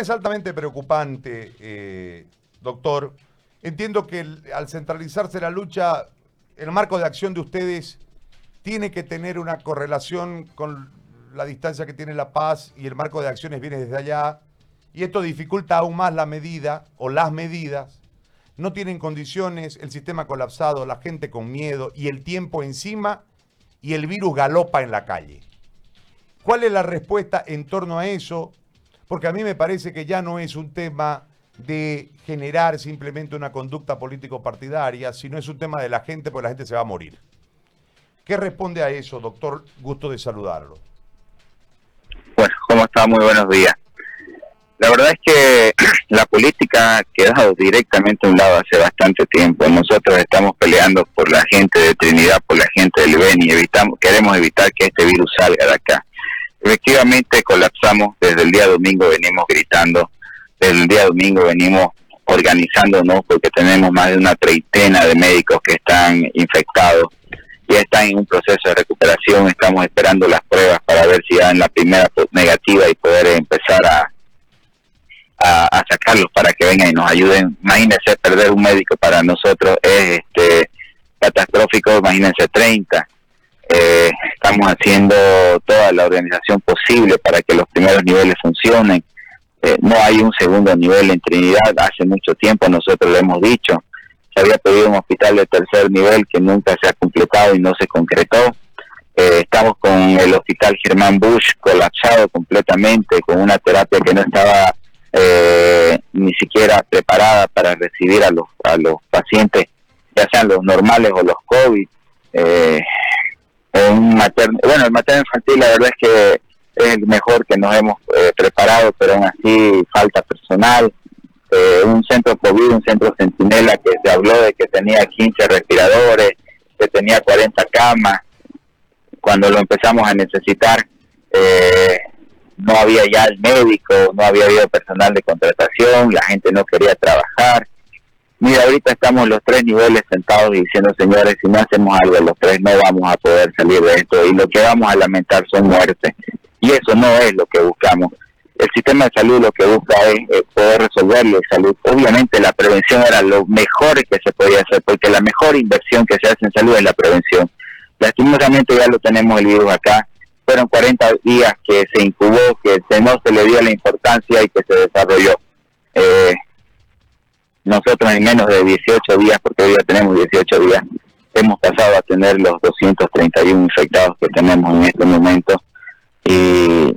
es altamente preocupante, eh, doctor. Entiendo que al centralizarse la lucha, el marco de acción de ustedes tiene que tener una correlación con la distancia que tiene la paz y el marco de acciones viene desde allá. Y esto dificulta aún más la medida o las medidas. No tienen condiciones, el sistema colapsado, la gente con miedo y el tiempo encima y el virus galopa en la calle. ¿Cuál es la respuesta en torno a eso? Porque a mí me parece que ya no es un tema de generar simplemente una conducta político-partidaria, sino es un tema de la gente, porque la gente se va a morir. ¿Qué responde a eso, doctor? Gusto de saludarlo. Bueno, ¿cómo está? Muy buenos días. La verdad es que la política ha quedado directamente a un lado hace bastante tiempo. Nosotros estamos peleando por la gente de Trinidad, por la gente del Beni, evitamos, queremos evitar que este virus salga de acá. Efectivamente colapsamos desde el día domingo, venimos gritando, desde el día domingo venimos organizándonos porque tenemos más de una treintena de médicos que están infectados. Ya están en un proceso de recuperación, estamos esperando las pruebas para ver si dan la primera negativa y poder empezar a, a, sacarlos para que vengan y nos ayuden. Imagínense perder un médico para nosotros es este catastrófico, imagínense 30. Eh, estamos haciendo toda la organización posible para que los primeros niveles funcionen. Eh, no hay un segundo nivel en Trinidad, hace mucho tiempo nosotros lo hemos dicho se había pedido un hospital de tercer nivel que nunca se ha completado y no se concretó. Eh, estamos con el hospital Germán Bush colapsado completamente, con una terapia que no estaba eh, ni siquiera preparada para recibir a los, a los pacientes, ya sean los normales o los COVID. Eh, un bueno, el materno infantil la verdad es que es el mejor que nos hemos preparado, pero aún así falta personal. Eh, un centro COVID, un centro centinela que se habló de que tenía 15 respiradores, que tenía 40 camas. Cuando lo empezamos a necesitar, eh, no había ya el médico, no había habido personal de contratación, la gente no quería trabajar. Mira, ahorita estamos los tres niveles sentados y diciendo, señores, si no hacemos algo los tres no vamos a poder salir de esto y lo que vamos a lamentar son muertes. Y eso no es lo que buscamos el sistema de salud lo que busca es eh, poder resolverlo salud. Obviamente la prevención era lo mejor que se podía hacer, porque la mejor inversión que se hace en salud es la prevención. Lastimosamente ya lo tenemos el virus acá. Fueron 40 días que se incubó, que no se le dio la importancia y que se desarrolló. Eh, nosotros en menos de 18 días, porque hoy ya tenemos 18 días, hemos pasado a tener los 231 infectados que tenemos en este momento. Y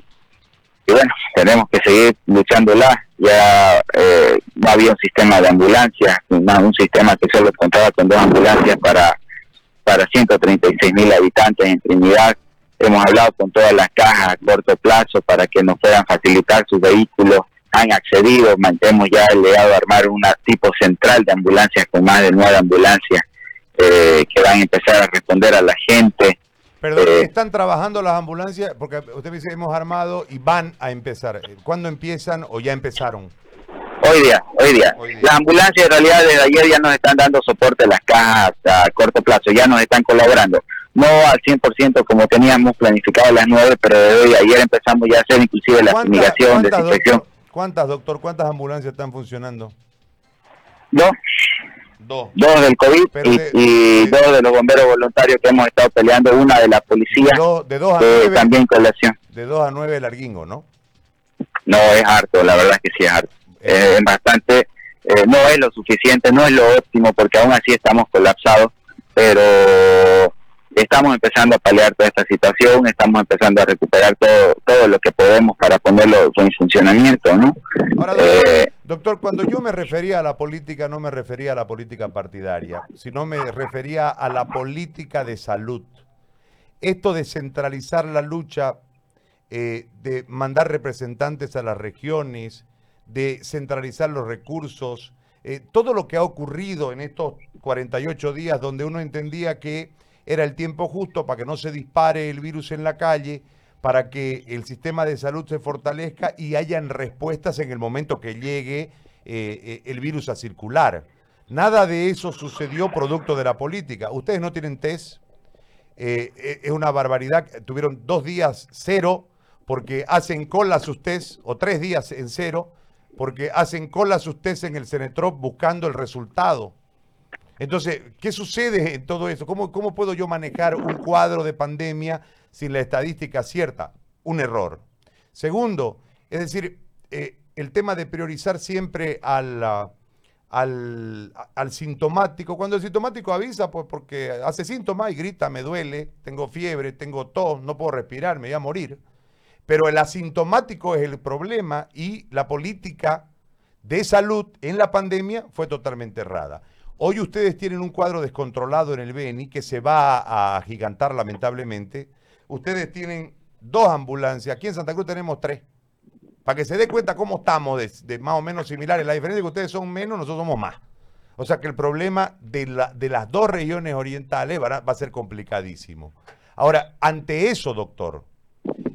bueno, tenemos que seguir luchándola. Ya eh, no había un sistema de ambulancias, un sistema que solo contaba con dos ambulancias para, para 136 mil habitantes en Trinidad. Hemos hablado con todas las cajas a corto plazo para que nos puedan facilitar sus vehículos. Han accedido, hemos ya legado a armar una tipo central de ambulancias con más de nueve ambulancias eh, que van a empezar a responder a la gente. Perdón, eh, ¿están trabajando las ambulancias? Porque usted dice hemos armado y van a empezar. ¿Cuándo empiezan o ya empezaron? Hoy día, hoy día. Las ambulancias en realidad desde ayer ya nos están dando soporte a las cajas a corto plazo, ya nos están colaborando. No al 100% como teníamos planificado a las 9, pero desde ayer empezamos ya a hacer inclusive la fumigación, desinfección. ¿Cuántas, doctor? ¿Cuántas ambulancias están funcionando? Dos. Dos. del COVID y, dos de los bomberos voluntarios que hemos estado peleando, una de la policía, de, dos a nueve, también colación. De dos a nueve larguingo, ¿no? No, es harto, la verdad es que sí es harto. Eh, es bastante, eh, no es lo suficiente, no es lo óptimo, porque aún así estamos colapsados, pero estamos empezando a paliar toda esta situación, estamos empezando a recuperar todo, todo lo que podemos para ponerlo en funcionamiento, ¿no? Ahora, eh, doctor, cuando yo me refería a la política, no me refería a la política partidaria, sino me refería a la política de salud. Esto de centralizar la lucha, eh, de mandar representantes a las regiones, de centralizar los recursos, eh, todo lo que ha ocurrido en estos 48 días donde uno entendía que era el tiempo justo para que no se dispare el virus en la calle, para que el sistema de salud se fortalezca y hayan respuestas en el momento que llegue eh, eh, el virus a circular. Nada de eso sucedió producto de la política. Ustedes no tienen test. Eh, es una barbaridad. Tuvieron dos días cero porque hacen cola sus test, o tres días en cero. porque hacen colas ustedes en el Cenetrop buscando el resultado. Entonces, ¿qué sucede en todo eso? ¿Cómo, ¿Cómo puedo yo manejar un cuadro de pandemia sin la estadística cierta? Un error. Segundo, es decir, eh, el tema de priorizar siempre al, al, al, sintomático. Cuando el sintomático avisa, pues porque hace síntomas y grita, me duele, tengo fiebre, tengo tos, no puedo respirar, me voy a morir. Pero el asintomático es el problema y la política de salud en la pandemia fue totalmente errada. Hoy ustedes tienen un cuadro descontrolado en el Beni que se va a gigantar lamentablemente. Ustedes tienen dos ambulancias. Aquí en Santa Cruz tenemos tres. Para que se dé cuenta cómo estamos de, más o menos similares. La diferencia es que ustedes son menos, nosotros somos más. O sea que el problema de las dos regiones orientales va a ser complicadísimo. Ahora, ante eso, doctor,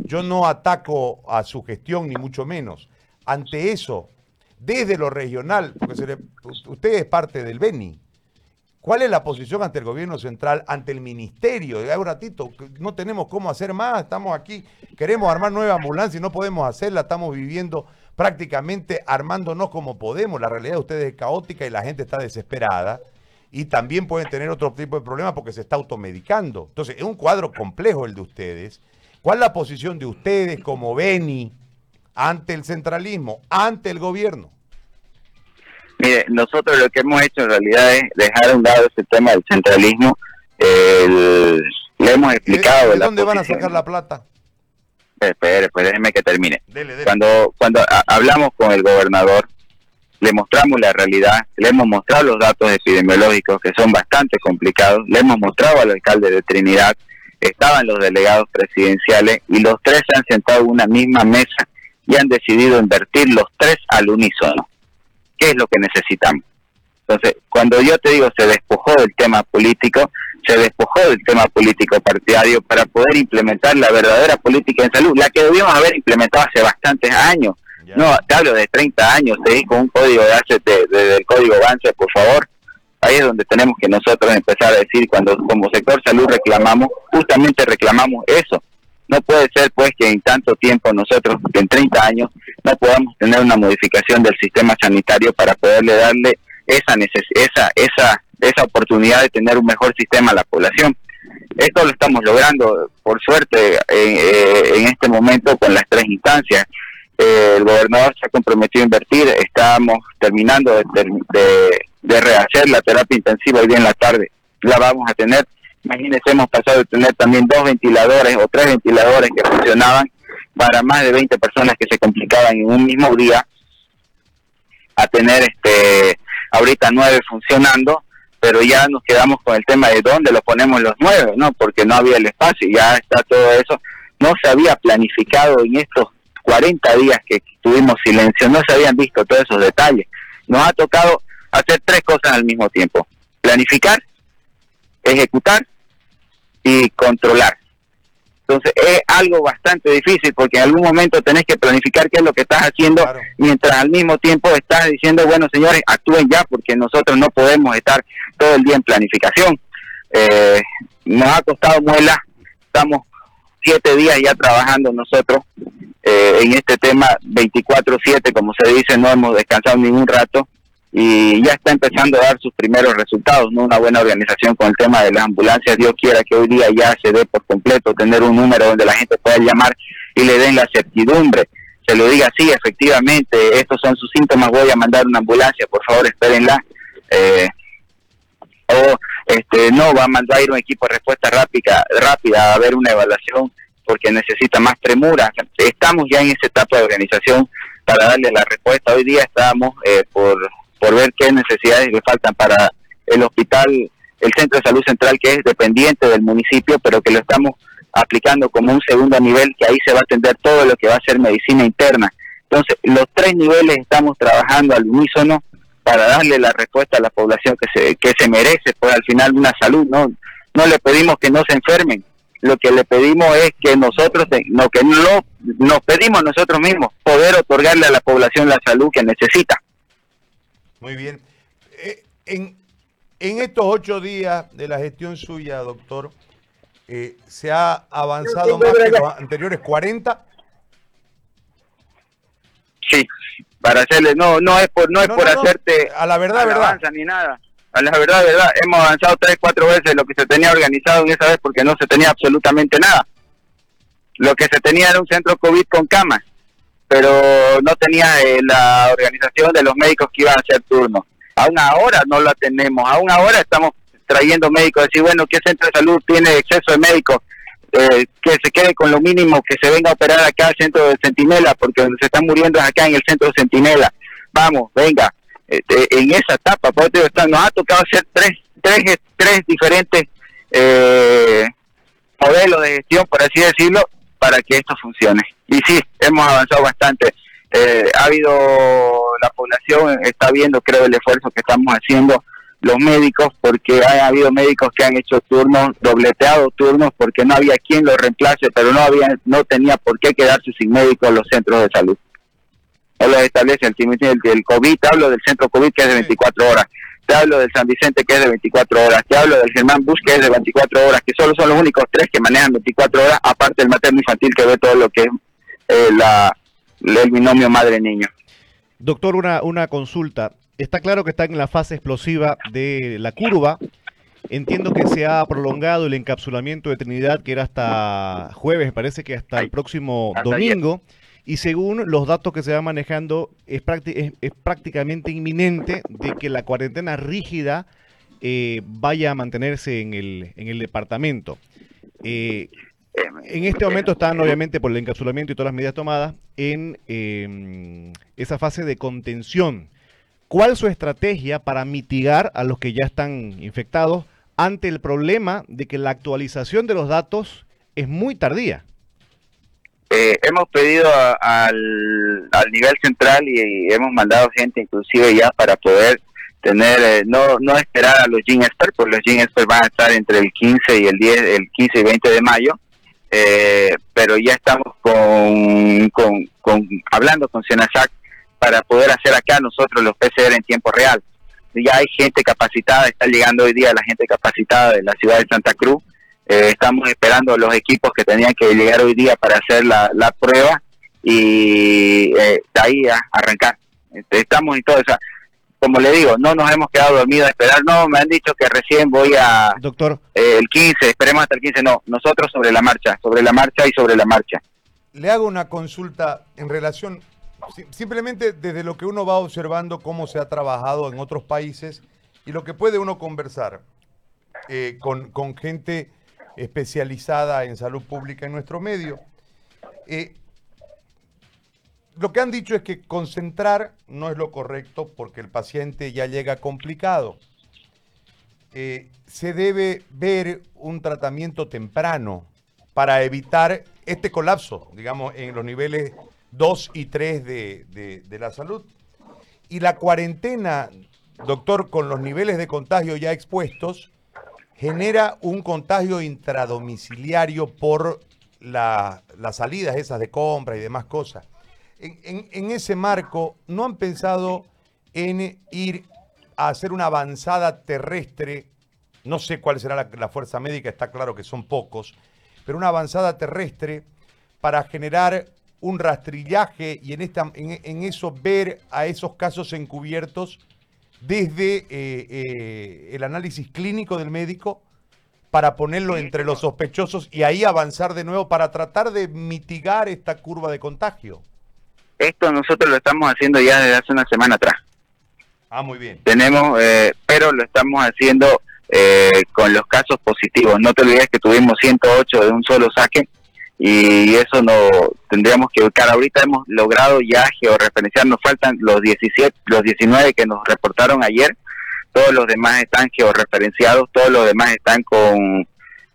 yo no ataco a su gestión, ni mucho menos. Ante eso, desde lo regional, porque usted es parte del BENI, ¿cuál es la posición ante el gobierno central, ante el ministerio? Hay un ratito, no tenemos cómo hacer más, estamos aquí, queremos armar nueva ambulancia y no podemos hacerla, estamos viviendo prácticamente armándonos como podemos. La realidad de ustedes es caótica y la gente está desesperada y también pueden tener otro tipo de problemas porque se está automedicando. Entonces, es un cuadro complejo el de ustedes ¿Cuál es la posición de ustedes como Beni ante el centralismo, ante el gobierno? Mire, nosotros lo que hemos hecho en realidad es dejar a un lado ese tema del centralismo. le hemos explicado. ¿De, dónde van a sacar la plata? Espere, pues déjeme que termine. Cuando, cuando hablamos con el gobernador, le mostramos la realidad, le hemos mostrado los datos epidemiológicos que son bastante complicados, le hemos mostrado al alcalde de Trinidad estaban los delegados presidenciales y los tres se han sentado en una misma mesa y han decidido invertir los tres al unísono. ¿Qué es lo que necesitamos? Entonces, cuando yo te digo se despojó del tema político, se despojó del tema político partidario para poder implementar la verdadera política en salud, la que debíamos haber implementado hace bastantes años. No, te hablo de 30 años, te con un código de, de, del código avance, por favor, Ahí es donde tenemos que nosotros empezar a decir, cuando como sector salud reclamamos, justamente reclamamos eso. No puede ser pues que en tanto tiempo nosotros, en 30 años, no podamos tener una modificación del sistema sanitario para poderle darle esa, esa, esa, esa oportunidad de tener un mejor sistema a la población. Esto lo estamos logrando, por suerte, eh, en este momento con las tres instancias. Eh, el gobernador se ha comprometido a invertir, estamos terminando de, de, de rehacer la terapia intensiva hoy en la tarde. La vamos a tener. Imagínense, hemos pasado de tener también dos ventiladores o tres ventiladores que funcionaban para más de 20 personas que se complicaban en un mismo día a tener este ahorita nueve funcionando, pero ya nos quedamos con el tema de dónde lo ponemos los nueve, ¿no? Porque no había el espacio, ya está todo eso. No se había planificado en estos 40 días que tuvimos silencio, no se habían visto todos esos detalles. Nos ha tocado hacer tres cosas al mismo tiempo. Planificar, ejecutar y controlar. Entonces es algo bastante difícil porque en algún momento tenés que planificar qué es lo que estás haciendo mientras al mismo tiempo estás diciendo, bueno señores, actúen ya porque nosotros no podemos estar todo el día en planificación. Eh, nos ha costado muela, estamos siete días ya trabajando nosotros eh, en este tema 24/7, como se dice, no hemos descansado ningún rato y ya está empezando a dar sus primeros resultados, ¿no? Una buena organización con el tema de las ambulancias, Dios quiera que hoy día ya se dé por completo, tener un número donde la gente pueda llamar y le den la certidumbre, se lo diga, sí, efectivamente, estos son sus síntomas, voy a mandar una ambulancia, por favor, espérenla. Eh, o este no va a mandar ir un equipo de respuesta rápida rápida a ver una evaluación porque necesita más premura estamos ya en esa etapa de organización para darle la respuesta hoy día estamos eh, por por ver qué necesidades le faltan para el hospital, el centro de salud central que es dependiente del municipio, pero que lo estamos aplicando como un segundo nivel, que ahí se va a atender todo lo que va a ser medicina interna. Entonces, los tres niveles estamos trabajando al unísono para darle la respuesta a la población que se, que se merece, pues al final una salud, no, no le pedimos que no se enfermen, lo que le pedimos es que nosotros, no, que no, nos pedimos nosotros mismos, poder otorgarle a la población la salud que necesita. Muy bien. Eh, en, estos ocho días de la gestión suya, doctor, eh, ¿se ha avanzado más que los anteriores 40? Sí, para hacerle, no, no es por, no es por hacerte a la verdad, verdad. ni nada. A la verdad, verdad, hemos avanzado tres, cuatro veces lo que se tenía organizado en esa vez porque no se tenía absolutamente nada. Lo que se tenía era un centro COVID con camas, pero no tenía eh, la organización de los médicos que iban a hacer turno. Aún ahora no la tenemos, aún ahora estamos trayendo médicos, decir, bueno, ¿qué centro de salud tiene exceso de médicos? Eh, que se quede con lo mínimo, que se venga a operar acá al centro de Centinela, porque donde se están muriendo es acá en el centro de Centinela. Vamos, venga, este, en esa etapa, nos ha tocado hacer tres, tres, tres diferentes eh, modelos de gestión, por así decirlo, para que esto funcione. Y sí, hemos avanzado bastante. Eh, ha habido, la población está viendo, creo, el esfuerzo que estamos haciendo los médicos, porque ha habido médicos que han hecho turnos, dobleteado turnos, porque no había quien los reemplace, pero no había, no tenía por qué quedarse sin médicos los centros de salud. No los establece el, el, el COVID, hablo del centro COVID que es de 24 horas, te hablo del San Vicente que es de 24 horas, te hablo del Germán Bus que es de 24 horas, que solo son los únicos tres que manejan 24 horas, aparte del materno infantil que ve todo lo que es eh, la, el binomio madre-niño. Doctor, una, una consulta. Está claro que está en la fase explosiva de la curva. Entiendo que se ha prolongado el encapsulamiento de Trinidad, que era hasta jueves, parece que hasta el próximo domingo. Y según los datos que se van manejando, es, es, prácticamente inminente de que la cuarentena rígida eh, vaya a mantenerse en el, en el departamento. Eh, en este momento están, obviamente, por el encapsulamiento y todas las medidas tomadas, en em, esa fase de contención. ¿Cuál es su estrategia para mitigar a los que ya están infectados ante el problema de que la actualización de los datos es muy tardía? Eh, hemos pedido al, nivel central y, hemos mandado gente inclusive ya para poder tener, eh, no, no esperar a los Gene Experts, porque los Gene van a estar entre el 15 y el 10, el 15 y 20 de mayo, eh, pero ya estamos con, con, hablando con Senasac para poder hacer acá nosotros los PCR en tiempo real. Ya hay gente capacitada, está llegando hoy día la gente capacitada de la ciudad de Santa Cruz. Eh, estamos esperando los equipos que tenían que llegar hoy día para hacer la, prueba y eh, de ahí a arrancar. Este, estamos en todo eso. Como le digo, no nos hemos quedado dormidos a esperar. No, me han dicho que recién voy a... Doctor. Eh, el 15, esperemos hasta el 15. No, nosotros sobre la marcha, sobre la marcha y sobre la marcha. Le hago una consulta en relación simplemente desde lo que uno va observando cómo se ha trabajado en otros países y lo que puede uno conversar eh, con, gente especializada en salud pública en nuestro medio. Eh, lo que han dicho es que concentrar no es lo correcto porque el paciente ya llega complicado. Eh, se debe ver un tratamiento temprano para evitar este colapso, digamos, en los niveles 2 y 3 de, la salud. Y la cuarentena, doctor, con los niveles de contagio ya expuestos, genera un contagio intradomiciliario por las salidas esas de compra y demás cosas. En, ese marco, ¿no han pensado en ir a hacer una avanzada terrestre? No sé cuál será la, la fuerza médica, está claro que son pocos, pero una avanzada terrestre para generar un rastrillaje y en, esta, en, eso ver a esos casos encubiertos desde eh, eh, el análisis clínico del médico para ponerlo entre los sospechosos y ahí avanzar de nuevo para tratar de mitigar esta curva de contagio. Esto nosotros lo estamos haciendo ya desde hace una semana atrás. Ah, muy bien. Tenemos, eh, pero lo estamos haciendo con los casos positivos. No te olvides que tuvimos 108 de un solo saque y eso no tendríamos que buscar. Ahorita hemos logrado ya georreferenciar, nos faltan los 17, los 19 que nos reportaron ayer, todos los demás están georreferenciados, todos los demás están con,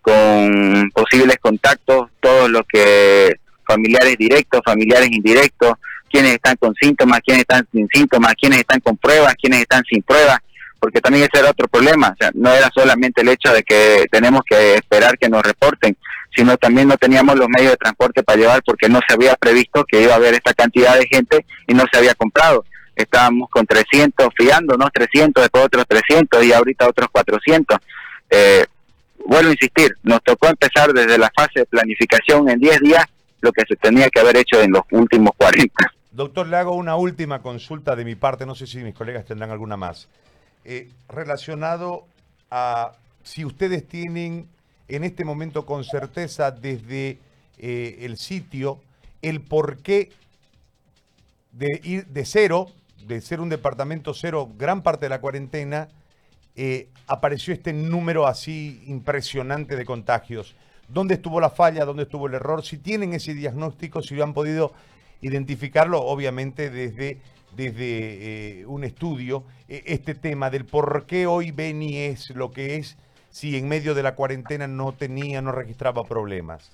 con posibles contactos, todos los que familiares directos, familiares indirectos, quienes están con síntomas, quienes están sin síntomas, quienes están con pruebas, quienes están sin pruebas, porque también ese era otro problema, o sea, no era solamente el hecho de que tenemos que esperar que nos reporten, sino también no teníamos los medios de transporte para llevar porque no se había previsto que iba a haber esta cantidad de gente y no se había comprado. Estábamos con 300 fiándonos, 300, después otros 300 y ahorita otros 400. Eh, vuelvo a insistir, nos tocó empezar desde la fase de planificación en 10 días lo que se tenía que haber hecho en los últimos 40. Doctor, le hago una última consulta de mi parte, no sé si mis colegas tendrán alguna más. Eh, relacionado a si ustedes tienen en este momento con certeza desde eh, el sitio el porqué de ir de cero, de ser un departamento cero, gran parte de la cuarentena, eh, apareció este número así impresionante de contagios. ¿Dónde estuvo la falla? ¿Dónde estuvo el error? Si tienen ese diagnóstico, si han podido identificarlo, obviamente desde, desde eh, un estudio, eh, este tema del por qué hoy Beni es lo que es, si en medio de la cuarentena no tenía, no registraba problemas.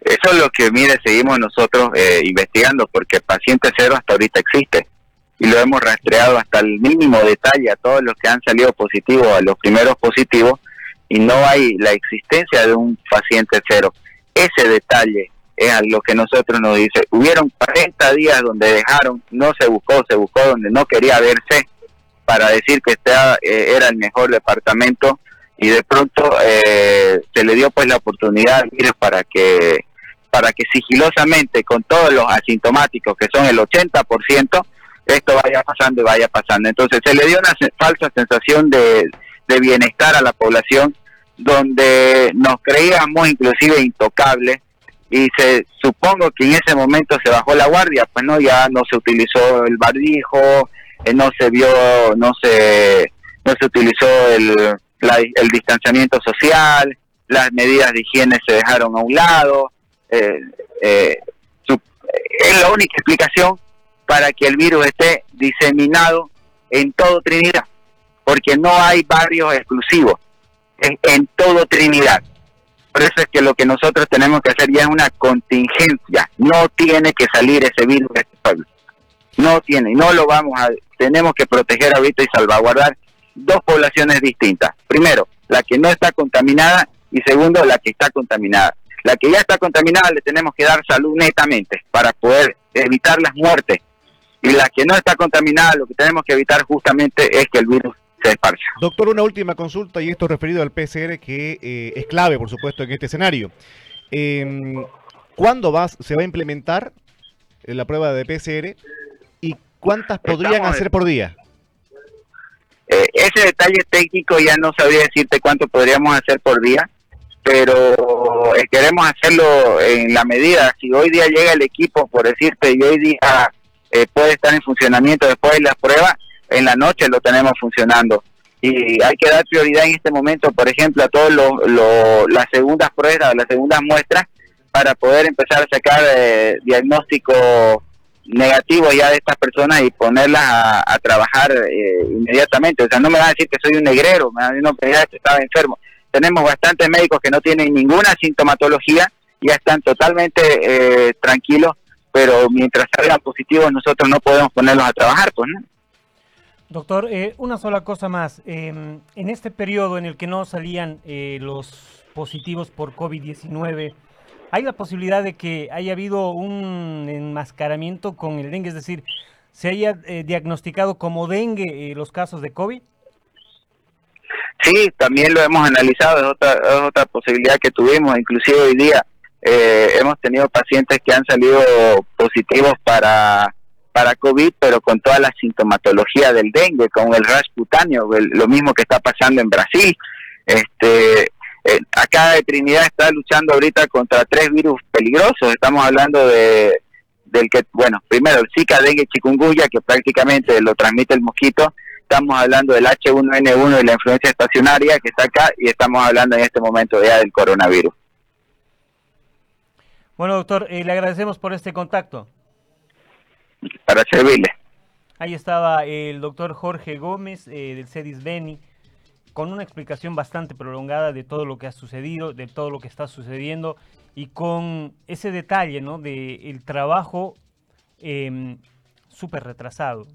Eso es lo que, mire, seguimos nosotros eh, investigando, porque paciente cero hasta ahorita existe. Y lo hemos rastreado hasta el mínimo detalle a todos los que han salido positivos, a los primeros positivos, y no hay la existencia de un paciente cero. Ese detalle es a lo que nosotros nos dice. Hubieron 40 días donde dejaron, no se buscó, se buscó donde no quería verse para decir que este era el mejor departamento y de pronto eh, se le dio pues la oportunidad para que para que sigilosamente con todos los asintomáticos que son el 80% esto vaya pasando y vaya pasando entonces se le dio una falsa sensación de, de bienestar a la población donde nos creíamos inclusive intocables y se supongo que en ese momento se bajó la guardia pues no ya no se utilizó el barbijo eh, no se vio no se no se utilizó el el distanciamiento social, las medidas de higiene se dejaron a un lado. Eh, eh, es la única explicación para que el virus esté diseminado en todo Trinidad, porque no hay barrios exclusivos en, en todo Trinidad. Por eso es que lo que nosotros tenemos que hacer ya es una contingencia. No tiene que salir ese virus de este pueblo. No tiene, no lo vamos a, tenemos que proteger ahorita y salvaguardar dos poblaciones distintas. Primero, la que no está contaminada y segundo, la que está contaminada. La que ya está contaminada le tenemos que dar salud netamente para poder evitar las muertes. Y la que no está contaminada, lo que tenemos que evitar justamente es que el virus se esparza. Doctor, una última consulta y esto referido al PCR que eh, es clave, por supuesto, en este escenario. Eh, ¿Cuándo vas, se va a implementar la prueba de PCR y cuántas podrían hacer por día? Eh, ese detalle técnico ya no sabría decirte cuánto podríamos hacer por día, pero eh, queremos hacerlo en la medida. Si hoy día llega el equipo, por decirte, y hoy día eh, puede estar en funcionamiento después de las pruebas, en la noche lo tenemos funcionando. Y hay que dar prioridad en este momento, por ejemplo, a todas las segundas pruebas, las segundas muestras, para poder empezar a sacar diagnóstico negativo ya de estas personas y ponerlas a, trabajar eh, inmediatamente. O sea, no me van a decir que soy un negrero, me van a decir no, que estaba enfermo. Tenemos bastantes médicos que no tienen ninguna sintomatología, ya están totalmente eh, tranquilos, pero mientras salgan positivos nosotros no podemos ponerlos a trabajar, pues, ¿no? Doctor, eh, una sola cosa más. Em, en este periodo en el que no salían los positivos por COVID-19, ¿Hay la posibilidad de que haya habido un enmascaramiento con el dengue? Es decir, ¿se haya eh, diagnosticado como dengue eh, los casos de COVID? Sí, también lo hemos analizado, es otra, otra posibilidad que tuvimos, inclusive hoy día eh, hemos tenido pacientes que han salido positivos para, para COVID, pero con toda la sintomatología del dengue, con el rash cutáneo, lo mismo que está pasando en Brasil. Este, eh, acá de Trinidad está luchando ahorita contra tres virus peligrosos. Estamos hablando de del que, bueno, primero el Zika, dengue, chikungunya, que prácticamente lo transmite el mosquito. Estamos hablando del H1N1 y la influencia estacionaria que está acá y estamos hablando en este momento ya del coronavirus. Bueno, doctor, eh, le agradecemos por este contacto. Para servirle. Ahí estaba el doctor Jorge Gómez eh, del CEDIS Beni con una explicación bastante prolongada de todo lo que ha sucedido, de todo lo que está sucediendo y con ese detalle, ¿no? De el trabajo eh, súper retrasado.